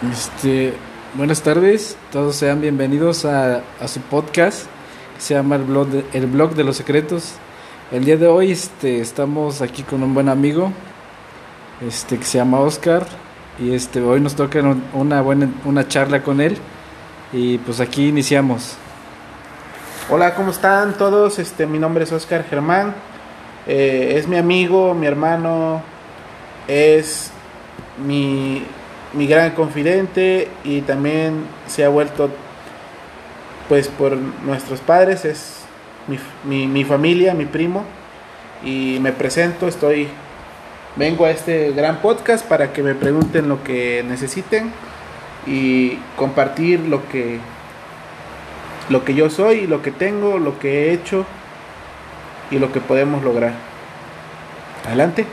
Este, buenas tardes, todos sean bienvenidos a, a su podcast que se llama el blog, de, el blog de los secretos. El día de hoy este, estamos aquí con un buen amigo este, que se llama Oscar y este, hoy nos toca una buena una charla con él y pues aquí iniciamos. Hola, ¿cómo están todos? Este, mi nombre es Oscar Germán, eh, es mi amigo, mi hermano, es mi, mi gran confidente y también se ha vuelto, pues por nuestros padres, es mi, mi, mi familia, mi primo, y me presento, estoy, vengo a este gran podcast para que me pregunten lo que necesiten y compartir lo que lo que yo soy, lo que tengo, lo que he hecho y lo que podemos lograr. Adelante.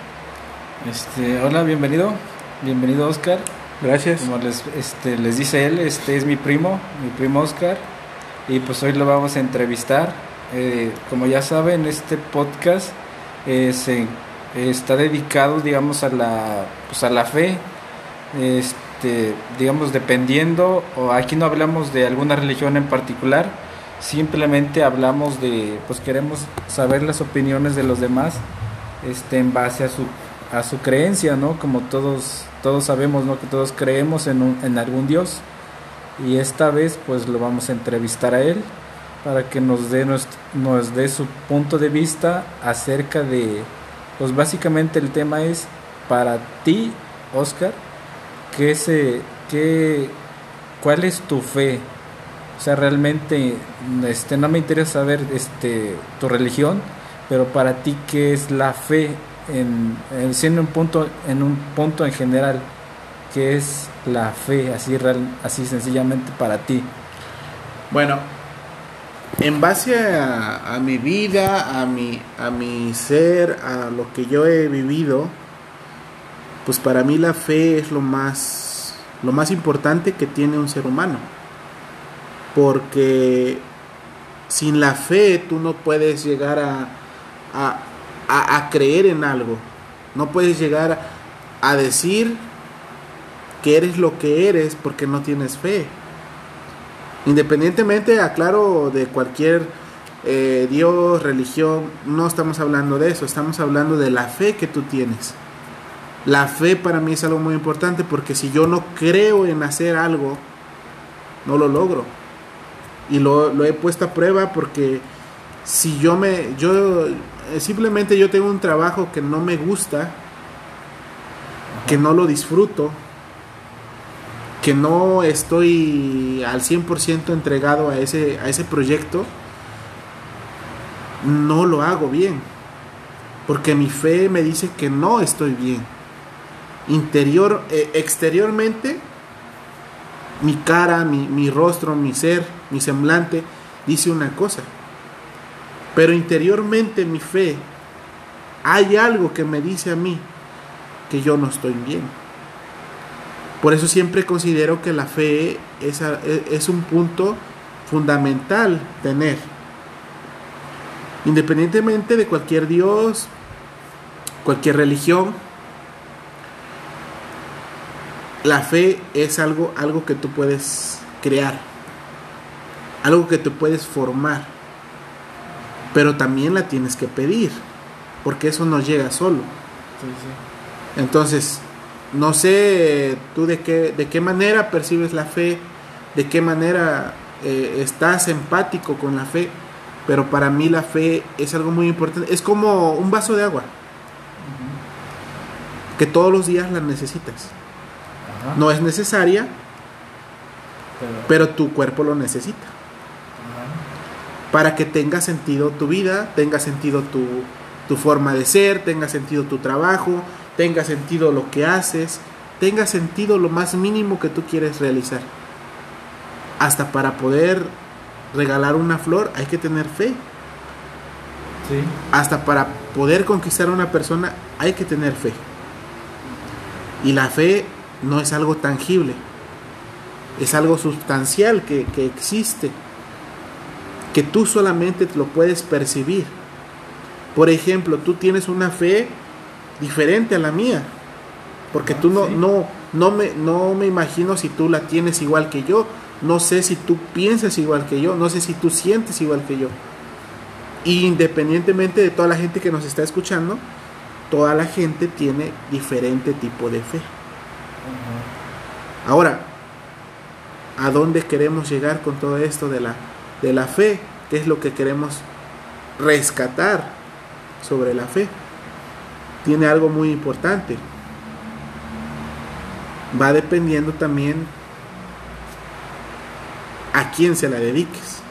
Este, hola, bienvenido. Bienvenido Oscar. Gracias. Como les, este, les dice él, este es mi primo, mi primo Oscar. Y pues hoy lo vamos a entrevistar. Eh, como ya saben, este podcast eh, se, está dedicado, digamos, a la, pues a la fe. Este, digamos, dependiendo, o aquí no hablamos de alguna religión en particular, simplemente hablamos de, pues queremos saber las opiniones de los demás este, en base a su, a su creencia, ¿no? Como todos, todos sabemos, ¿no? Que todos creemos en, un, en algún Dios. Y esta vez, pues lo vamos a entrevistar a él para que nos dé, nos dé su punto de vista acerca de, pues básicamente el tema es para ti, Oscar, ¿qué se, qué, ¿cuál es tu fe? O sea, realmente este, no me interesa saber este, tu religión, pero para ti, ¿qué es la fe? En, en, siendo un punto, en un punto en general, ¿qué es la fe? Así, real, así sencillamente para ti. Bueno, en base a, mi vida, a mi, a mi ser, a lo que yo he vivido, pues para mí la fe es lo más, lo más importante que tiene un ser humano. Porque sin la fe tú no puedes llegar a, a, creer en algo. No puedes llegar a decir que eres lo que eres porque no tienes fe. Independientemente, aclaro, de cualquier eh, Dios, religión, no estamos hablando de eso, estamos hablando de la fe que tú tienes. La fe para mí es algo muy importante porque si yo no creo en hacer algo, no lo logro. Y lo, lo he puesto a prueba porque si yo me, yo simplemente yo tengo un trabajo que no me gusta, Ajá. que no lo disfruto, que no estoy al 100% entregado a ese, a ese proyecto, no lo hago bien. Porque mi fe me dice que no estoy bien. Interior, eh, exteriormente, mi cara, mi, mi rostro, mi ser, mi semblante, dice una cosa. Pero interiormente mi fe, hay algo que me dice a mí que yo no estoy bien. Por eso siempre considero que la fe es, es, un punto fundamental tener. Independientemente de cualquier Dios, cualquier religión, la fe es algo, algo que tú puedes crear, algo que tú puedes formar, pero también la tienes que pedir, porque eso no llega solo. Sí, sí. Entonces, no sé tú de qué, de qué manera percibes la fe, de qué manera eh, estás empático con la fe, pero para mí la fe es algo muy importante. Es como un vaso de agua, uh -huh. que todos los días la necesitas. No es necesaria, pero, pero tu cuerpo lo necesita. Para que tenga sentido tu vida, tenga sentido tu, tu forma de ser, tenga sentido tu trabajo, tenga sentido lo que haces, tenga sentido lo más mínimo que tú quieres realizar. Hasta para poder regalar una flor hay que tener fe. Sí. Hasta para poder conquistar a una persona hay que tener fe. Y la fe no es algo tangible, es algo sustancial que, que existe, que tú solamente lo puedes percibir. Por ejemplo, tú tienes una fe diferente a la mía. Porque tú no, no, No me, no me imagino si tú la tienes igual que yo, no sé si tú piensas igual que yo, no sé si tú sientes igual que yo. independientemente de toda la gente que nos está escuchando, toda la gente tiene diferente tipo de fe. Ahora, ¿a dónde queremos llegar con todo esto de la, de la fe? ¿Qué es lo que queremos rescatar sobre la fe? Tiene algo muy importante. Va dependiendo también a quién se la dediques.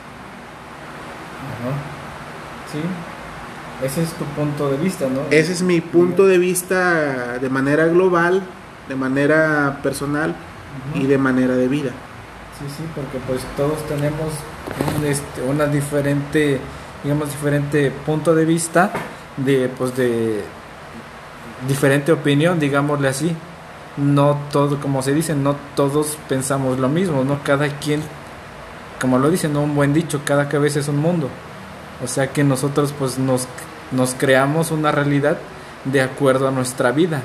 Sí. Ese es tu punto de vista, ¿no? Ese es mi punto de vista de manera global, de manera personal y de manera de vida. Sí, sí, porque pues todos tenemos un, este, una diferente, digamos, diferente punto de vista, de pues de diferente opinión, digámosle así. No todo, como se dice, no todos pensamos lo mismo, ¿no? Cada quien, como lo dicen, ¿no? un buen dicho, cada cabeza es un mundo. O sea que nosotros pues nos, nos creamos una realidad de acuerdo a nuestra vida.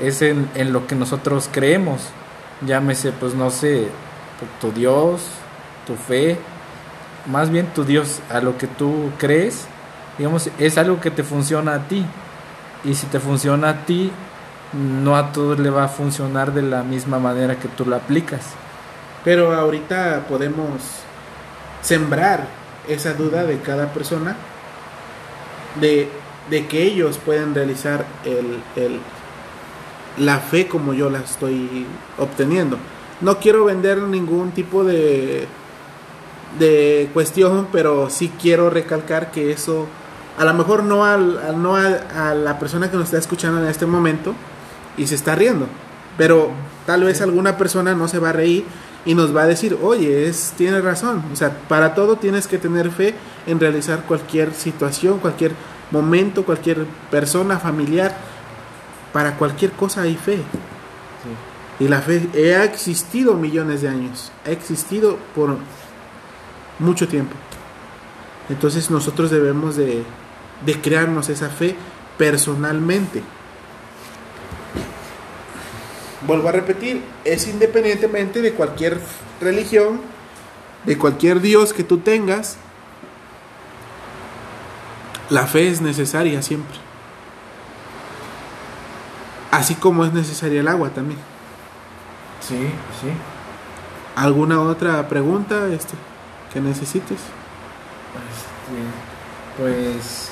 Es en, en, lo que nosotros creemos. Llámese, pues no sé, tu Dios, tu fe, más bien tu Dios, a lo que tú crees, digamos, es algo que te funciona a ti. Y si te funciona a ti, no a todos le va a funcionar de la misma manera que tú lo aplicas. Pero ahorita podemos sembrar esa duda de cada persona de, de que ellos pueden realizar el, el, la fe como yo la estoy obteniendo. No quiero vender ningún tipo de, de cuestión, pero sí quiero recalcar que eso, a lo mejor no, al, no a, la persona que nos está escuchando en este momento y se está riendo, pero tal vez alguna persona no se va a reír y nos va a decir, oye, es, tienes razón, o sea, para todo tienes que tener fe en realizar cualquier situación, cualquier momento, cualquier persona familiar, para cualquier cosa hay fe. Y la fe ha existido millones de años, ha existido por mucho tiempo. Entonces nosotros debemos de, crearnos esa fe personalmente. Vuelvo a repetir, es independientemente de cualquier religión, de cualquier Dios que tú tengas, la fe es necesaria siempre. Así como es necesaria el agua también. Sí, sí. ¿Alguna otra pregunta este, que necesites? Este, pues,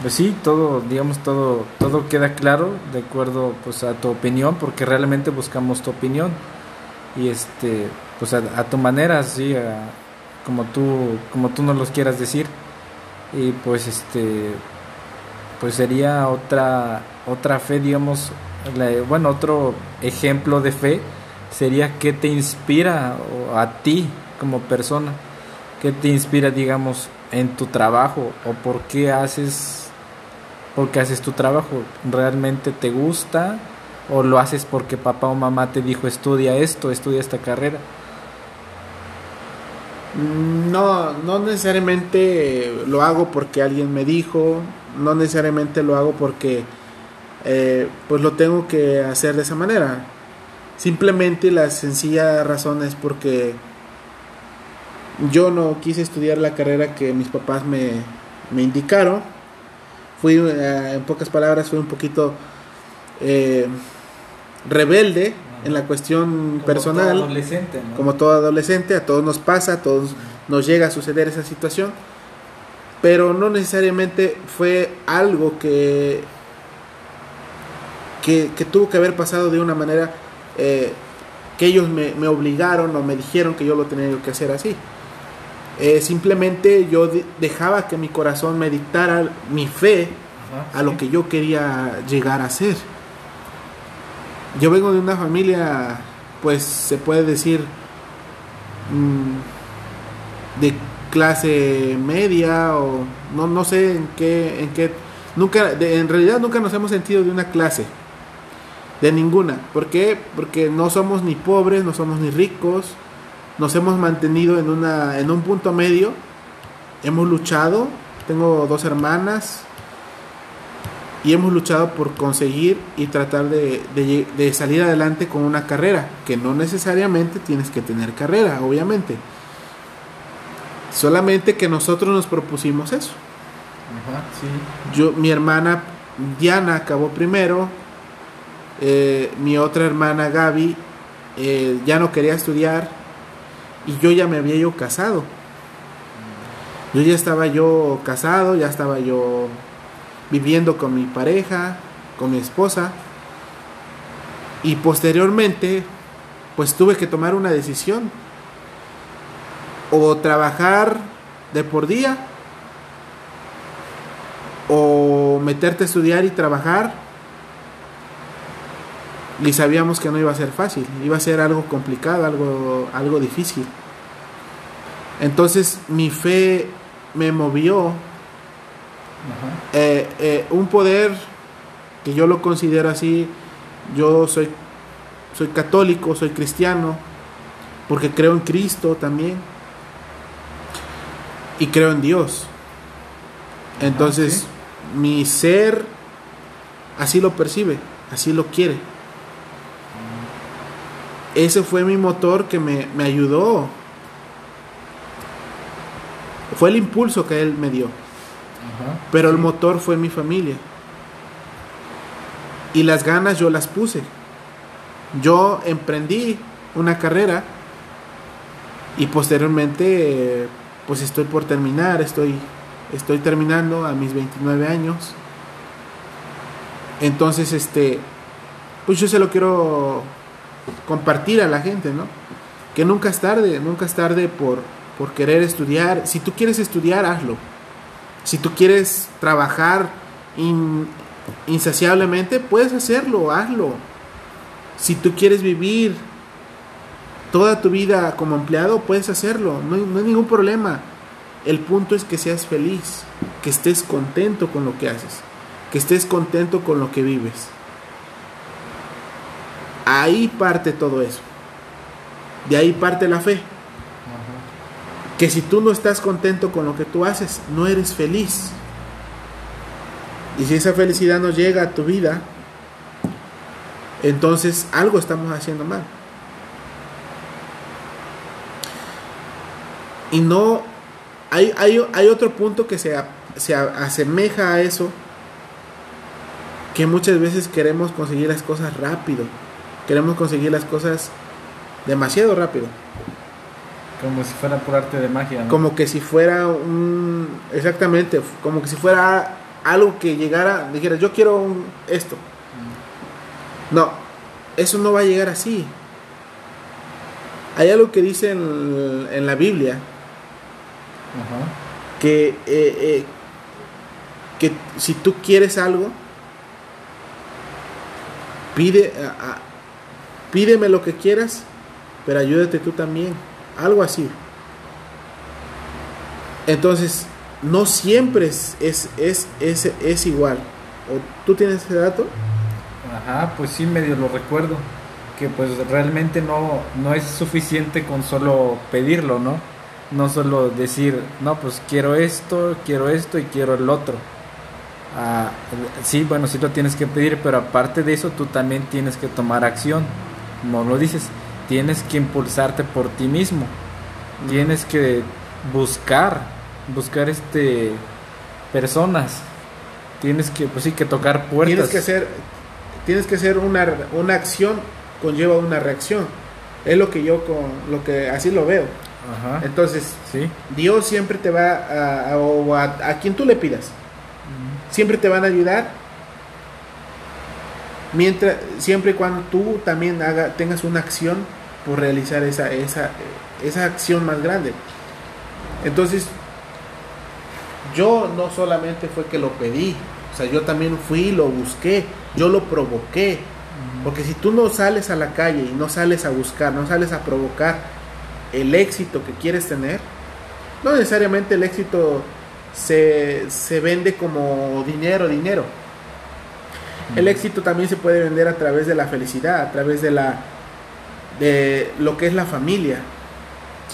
pues sí, todo, digamos, todo, todo queda claro de acuerdo pues a tu opinión, porque realmente buscamos tu opinión. Y este, pues a, tu manera, sí, como tú, como tú nos los quieras decir. Y pues este, pues sería otra, otra fe, digamos, bueno, otro ejemplo de fe sería qué te inspira a ti como persona, qué te inspira, digamos, en tu trabajo o por qué haces, por qué haces tu trabajo, realmente te gusta o lo haces porque papá o mamá te dijo estudia esto, estudia esta carrera. No, no necesariamente lo hago porque alguien me dijo, no necesariamente lo hago porque eh, pues lo tengo que hacer de esa manera. Simplemente la sencilla razón es porque yo no quise estudiar la carrera que mis papás me, indicaron. Fui, eh, en pocas palabras, fui un poquito eh, rebelde en la cuestión personal. Como todo adolescente, a todos nos pasa, a todos nos llega a suceder esa situación. Pero no necesariamente fue algo que, que, que tuvo que haber pasado de una manera eh, que ellos me, obligaron o me dijeron que yo lo tenía que hacer así. Eh, simplemente yo dejaba que mi corazón me dictara mi fe a lo que yo quería llegar a ser. Yo vengo de una familia, pues se puede decir, mm, de clase media o no, no sé en qué, en qué, nunca, en realidad nunca nos hemos sentido de una clase de ninguna. ¿Por qué? Porque no somos ni pobres, no somos ni ricos. Nos hemos mantenido en, una, en un punto medio. Hemos luchado. Tengo dos hermanas. y hemos luchado por conseguir y tratar de, de, de, salir adelante con una carrera, que no necesariamente tienes que tener carrera, obviamente. Solamente que nosotros nos propusimos eso. Ajá, sí. Yo, mi hermana Diana acabó primero, eh, mi otra hermana Gaby eh, ya no quería estudiar y yo ya me había yo casado. Yo ya estaba yo casado, ya estaba yo viviendo con mi pareja, con mi esposa. Y posteriormente, pues tuve que tomar una decisión. O trabajar de por día, o meterte a estudiar y trabajar. Y sabíamos que no iba a ser fácil, iba a ser algo complicado, algo, algo difícil. Entonces mi fe me movió eh, eh, un poder que yo lo considero así, yo soy, soy católico, soy cristiano, porque creo en Cristo también, y creo en Dios. Entonces, mi ser así lo percibe, así lo quiere. Ese fue mi motor que me, me ayudó. Fue el impulso que él me dio. Pero el motor fue mi familia. Y las ganas yo las puse. Yo emprendí una carrera y posteriormente pues estoy por terminar, estoy, estoy terminando a mis 29 años. Entonces, este, pues yo se lo quiero compartir a la gente, ¿no? Que nunca es tarde, nunca es tarde por, por querer estudiar. Si tú quieres estudiar, hazlo si tú quieres trabajar insaciablemente, puedes hacerlo, hazlo. Si tú quieres vivir toda tu vida como empleado, puedes hacerlo, no no hay ningún problema. El punto es que seas feliz, que estés contento con lo que haces, que estés contento con lo que vives. Ahí parte todo eso. De ahí parte la fe que si tú no estás contento con lo que tú haces, no eres feliz. Y si esa felicidad no llega a tu vida, entonces algo estamos haciendo mal. Y no, hay, hay, hay otro punto que se, se asemeja a eso, que muchas veces queremos conseguir las cosas rápido, queremos conseguir las cosas demasiado rápido. Como si fuera por arte de magia. Como que si fuera un... Exactamente, como que si fuera algo que llegara, dijera, yo quiero esto. Mm. No, eso no va a llegar así. Hay algo que dice en, la Biblia que, eh, eh, que si tú quieres algo, pide, pídeme lo que quieras, pero ayúdate tú también algo así. Entonces, no siempre es, es, es, es, igual. ¿O ¿Tú tienes ese dato? Ajá, pues sí, medio lo recuerdo. Que pues realmente no, no es suficiente con solo pedirlo, ¿no? No solo decir, no, pues quiero esto, quiero esto y quiero el otro. Ah, sí, bueno, sí lo tienes que pedir, pero aparte de eso tú también tienes que tomar acción. No lo dices, tienes que impulsarte por ti mismo. Tienes que buscar, buscar este personas. Tienes que, pues sí, que tocar puertas. Tienes que hacer, tienes que hacer una, una acción conlleva una reacción. Es lo que yo con lo que así lo veo. Entonces, ¿Sí? Dios siempre te va a, a, a quien tú le pidas. Siempre te van a ayudar mientras siempre y cuando tú también haga, tengas una acción por realizar esa, esa, esa acción más grande. Entonces, yo no solamente fue que lo pedí, o sea, yo también fui, lo busqué, yo lo provoqué. Porque si tú no sales a la calle y no sales a buscar, no sales a provocar el éxito que quieres tener, no necesariamente el éxito se, se vende como dinero, dinero. El éxito también se puede vender a través de la felicidad, a través de la, de lo que es la familia.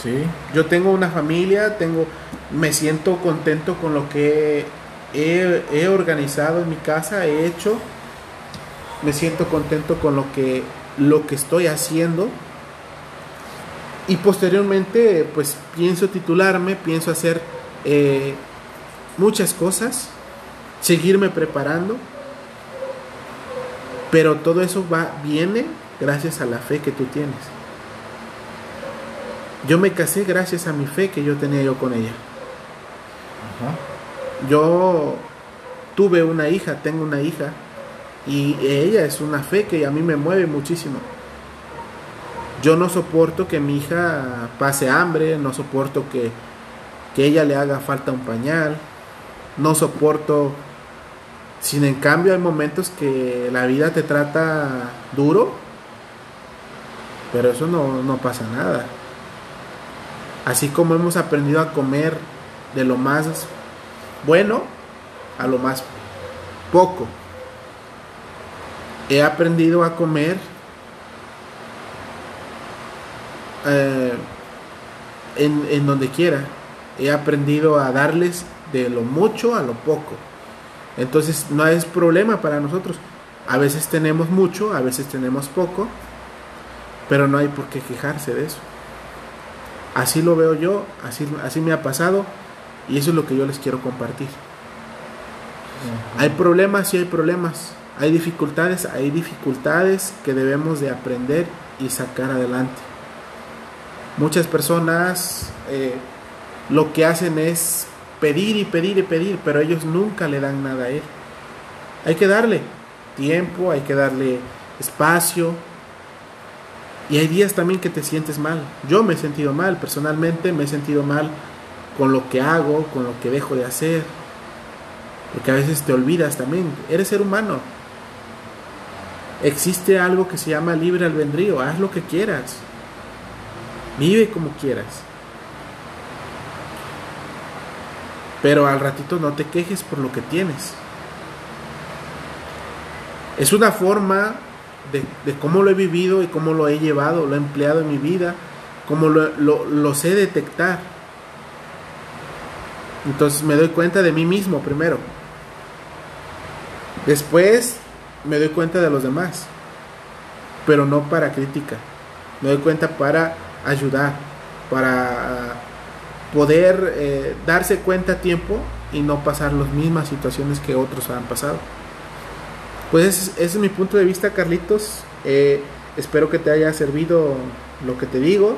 Sí. Yo tengo una familia, tengo, me siento contento con lo que he, he organizado en mi casa, he hecho, me siento contento con lo que, lo que estoy haciendo. Y posteriormente, pues pienso titularme, pienso hacer eh, muchas cosas, seguirme preparando. Pero todo eso va, viene gracias a la fe que tú tienes. Yo me casé gracias a mi fe que yo tenía yo con ella. Yo tuve una hija, tengo una hija, y ella es una fe que a mí me mueve muchísimo. Yo no soporto que mi hija pase hambre, no soporto que, que ella le haga falta un pañal, no soporto, sin en cambio hay momentos que la vida te trata duro, pero eso no, no pasa nada. Así como hemos aprendido a comer de lo más bueno a lo más poco. He aprendido a comer eh, en, en donde quiera. He aprendido a darles de lo mucho a lo poco. Entonces no es problema para nosotros. A veces tenemos mucho, a veces tenemos poco, pero no hay por qué quejarse de eso. Así lo veo yo, así, así me ha pasado y eso es lo que yo les quiero compartir. Hay problemas, sí hay problemas. Hay dificultades, hay dificultades que debemos de aprender y sacar adelante. Muchas personas eh, lo que hacen es pedir y pedir y pedir, pero ellos nunca le dan nada a él. Hay que darle tiempo, hay que darle espacio, y hay días también que te sientes mal. Yo me he sentido mal, personalmente me he sentido mal con lo que hago, con lo que dejo de hacer. Porque a veces te olvidas también. Eres ser humano. Existe algo que se llama libre albedrío. Haz lo que quieras. Vive como quieras. Pero al ratito no te quejes por lo que tienes. Es una forma de, cómo lo he vivido y cómo lo he llevado, lo he empleado en mi vida, cómo lo, sé detectar. Entonces me doy cuenta de mí mismo primero. Después me doy cuenta de los demás, pero no para crítica. Me doy cuenta para ayudar, para poder eh, darse cuenta a tiempo y no pasar las mismas situaciones que otros han pasado. Pues ese, es mi punto de vista, Carlitos. Eh, espero que te haya servido lo que te digo.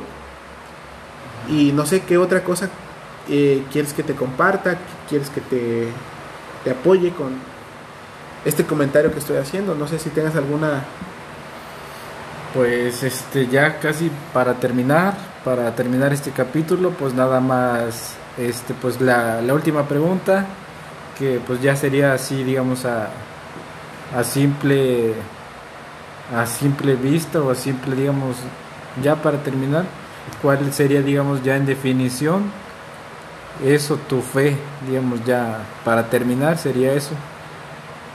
Y no sé qué otra cosa eh, quieres que te comparta, quieres que te, te apoye con este comentario que estoy haciendo. No sé si tengas alguna pues este ya casi para terminar, para terminar este capítulo, pues nada más este pues la, última pregunta que pues ya sería así digamos a, a simple a simple vista o a simple digamos ya para terminar cuál sería digamos ya en definición eso tu fe digamos ya para terminar sería eso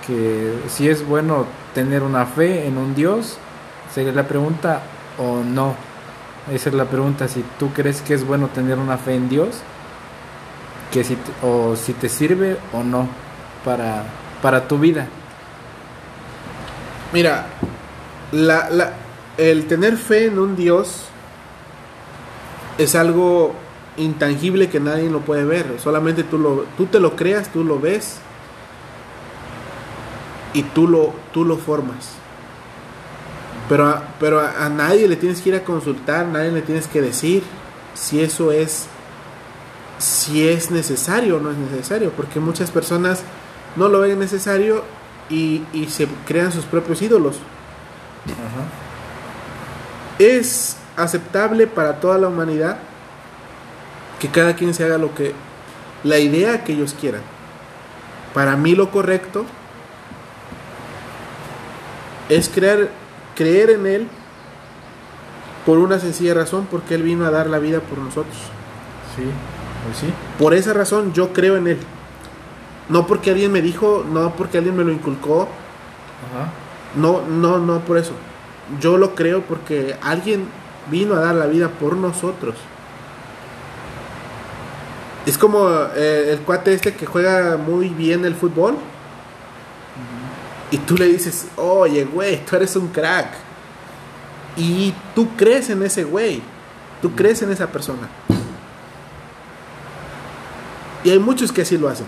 que si es bueno tener una fe en un Dios sería la pregunta o no esa es la pregunta si tú crees que es bueno tener una fe en Dios que si o si te sirve o no para para tu vida Mira, la, el tener fe en un Dios es algo intangible que nadie lo puede ver. Solamente tú, lo, tú te lo creas, tú lo ves y tú lo, tú lo formas. Pero, a, pero a, nadie le tienes que ir a consultar, nadie le tienes que decir si eso es si es necesario o no es necesario, porque muchas personas no lo ven necesario y, se crean sus propios ídolos. Es aceptable para toda la humanidad que cada quien se haga lo que la idea que ellos quieran. Para mí lo correcto es creer, creer en Él por una sencilla razón, porque Él vino a dar la vida por nosotros. Sí, pues sí. Por esa razón yo creo en Él. No porque alguien me dijo, no porque alguien me lo inculcó. No, no, no por eso. Yo lo creo porque alguien vino a dar la vida por nosotros. Es como eh, el cuate este que juega muy bien el fútbol. Y tú le dices, oye, güey, tú eres un crack. Y tú crees en ese güey. Tú crees en esa persona. Y hay muchos que así lo hacen.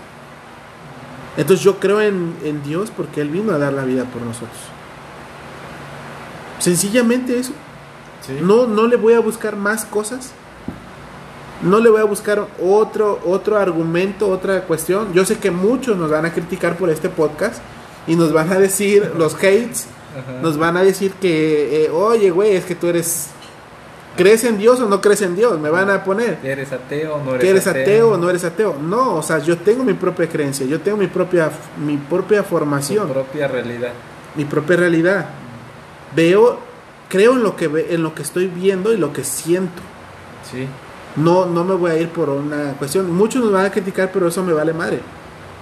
Entonces yo creo en, en Dios porque Él vino a dar la vida por nosotros. Sencillamente eso. Sí. No, no le voy a buscar más cosas. No le voy a buscar otro, otro argumento, otra cuestión. Yo sé que muchos nos van a criticar por este podcast y nos van a decir, los hates, Ajá. nos van a decir que, eh, oye, güey, es que tú eres, ¿crees en Dios o no crees en Dios? Me van a poner, ¿Eres ateo o no eres eres ateo o no eres ateo. No, o sea, yo tengo mi propia creencia, yo tengo mi propia, mi propia formación, propia realidad. mi propia realidad. Veo, creo en lo que ve- en lo que estoy viendo y lo que siento. Sí. No, no me voy a ir por una cuestión. Muchos nos van a criticar, pero eso me vale madre.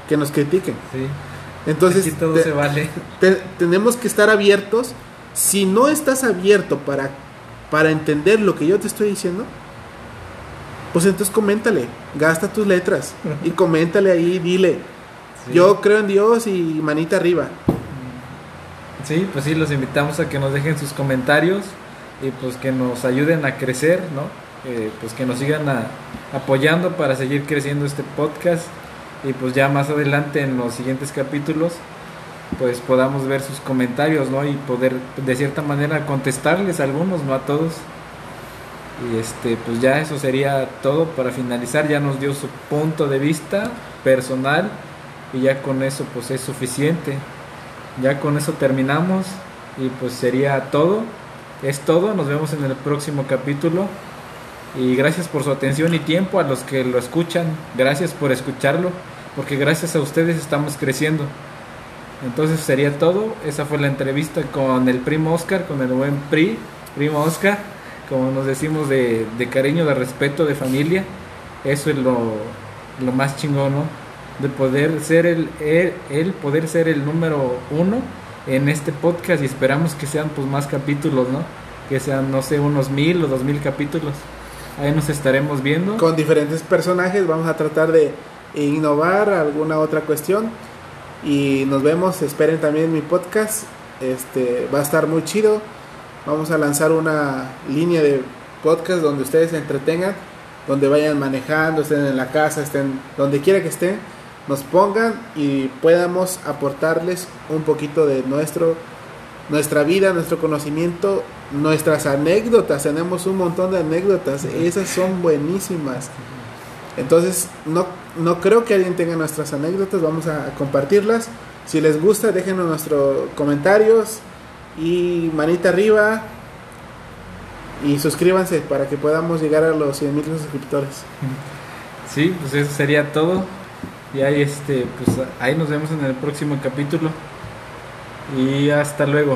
Que nos critiquen. Sí. Entonces, Aquí todo te- se vale. te- tenemos que estar abiertos. Si no estás abierto para, para entender lo que yo te estoy diciendo, pues entonces coméntale. Gasta tus letras y coméntale ahí, dile. Sí. Yo creo en Dios y manita arriba. Sí, pues sí, los invitamos a que nos dejen sus comentarios y pues que nos ayuden a crecer, ¿no? Eh, pues que nos sigan a- apoyando para seguir creciendo este podcast y pues ya más adelante en los siguientes capítulos pues podamos ver sus comentarios, ¿no? Y poder de cierta manera contestarles a algunos, no a todos. Y este, pues ya eso sería todo para finalizar. Ya nos dio su punto de vista personal y ya con eso pues es suficiente. Ya con eso terminamos y pues sería todo. Es todo. Nos vemos en el próximo capítulo. Y gracias por su atención y tiempo a los que lo escuchan. Gracias por escucharlo. Porque gracias a ustedes estamos creciendo. Entonces sería todo. Esa fue la entrevista con el primo Oscar, con el buen Pri, primo Oscar. Como nos decimos de, de cariño, de respeto, de familia. Eso es lo, lo más chingón, ¿no? De poder ser el, el, el poder ser el número uno en este podcast y esperamos que sean pues más capítulos, ¿no? Que sean, no sé, unos mil o dos mil capítulos. Ahí nos estaremos viendo. Con diferentes personajes vamos a tratar de innovar alguna otra cuestión. Y nos vemos, esperen también mi podcast. Este va a estar muy chido. Vamos a lanzar una línea de podcast donde ustedes se entretengan, donde vayan manejando, estén en la casa, estén donde quiera que estén, nos pongan y podamos aportarles un poquito de nuestro nuestra vida, nuestro conocimiento, nuestras anécdotas. Tenemos un montón de anécdotas, esas son buenísimas. Entonces, no, no creo que alguien tenga nuestras anécdotas, vamos a compartirlas. Si les gusta, déjenos nuestros comentarios y manita arriba y suscríbanse para que podamos llegar a los 100 mil suscriptores. Sí, pues eso sería todo. Y ahí este, pues ahí nos vemos en el próximo capítulo. Y hasta luego.